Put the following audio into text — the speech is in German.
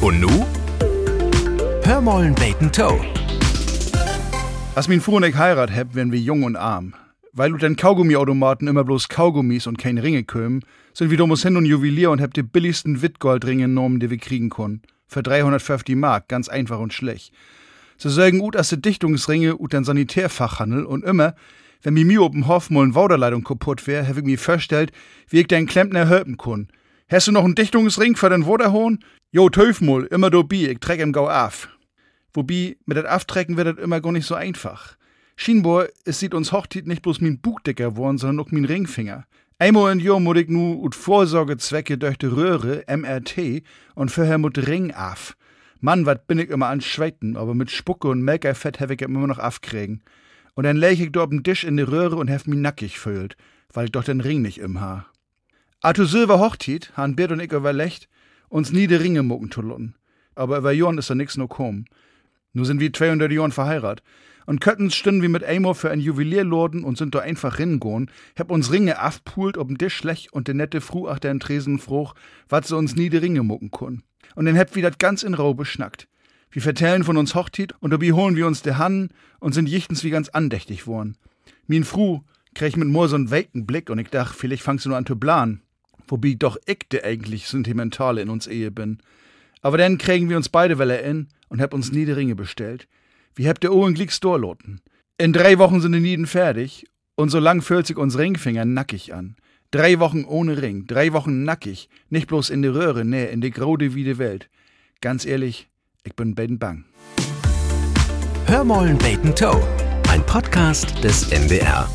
Und nu? Hörmollen Bacon Toe. Als mein Fuhr und ich heirat hab, werden wir jung und arm. Weil ut den Kaugummiautomaten immer bloß Kaugummis und keine Ringe kömen, sind wir damals hin und Juwelier und hab die billigsten Wittgoldringe genommen, die wir kriegen können. Für 350 Mark, ganz einfach und schlecht. Sie sagen ut as de Dichtungsringe ut den Sanitärfachhandel und immer, wenn mi mir oben Hof eine Wauderleitung kaputt wär, hab ich mir vorstellt, wie ich den Klempner helfen kun. Hast du noch einen Dichtungsring für den Woderhohn? Jo, töf mal, immer do bi, ich treck im Gau af. Wobei, mit dat Aftrecken wird das immer gar nicht so einfach. Schienbohr, es sieht uns Hochtit nicht bloß min Bugdecker worden, sondern auch min Ringfinger. Einmal in Jahr muss ich nu ut Vorsorgezwecke durch die Röhre, MRT, und vorher mut Ring af. Mann, wat bin ich immer an Schweiten, aber mit Spucke und Melkerfett hab ich immer noch afkriegen. Und dann leg ich do den Tisch in die Röhre und hef mi nackig fühlt, weil ich doch den Ring nicht im Haar. Artu Silber Hochtit, han Bert und ich überlegt, uns nie die Ringe mucken zu lutten. Aber über Jorn ist da nix no kom. Nu sind wir 200 Jahren verheiratet. Und köttens stünden wir mit Amor für ein Juwelierlorden und sind da einfach ringo'n, hab uns Ringe afpult ob'n Tisch schlecht und de nette Fru achter den Tresen fruch, wat sie uns nie die Ringe mucken kun. Und dann hab wir dat ganz in Rau beschnackt. Wir vertellen von uns Hochtit und dabei holen wir uns de Hannen und sind jichtens wie ganz andächtig worden. Min Fru krieg mit nur so'n welken Blick und ich dach, vielleicht fangst du nur an zu blahen. Wobei doch ich der eigentlich Sentimentale in uns Ehe bin. Aber dann kriegen wir uns beide Welle in und hab uns nie die Ringe bestellt. Wie habt ihr Ohren Glicks Dorloten? In drei Wochen sind die Nieden fertig und so lang fühlt sich uns Ringfinger nackig an. Drei Wochen ohne Ring, drei Wochen nackig, nicht bloß in die Röhre, nee, in die grode wie die Welt. Ganz ehrlich, ich bin ben bang. Hörmollen Bacon Toe. Ein Podcast des NDR.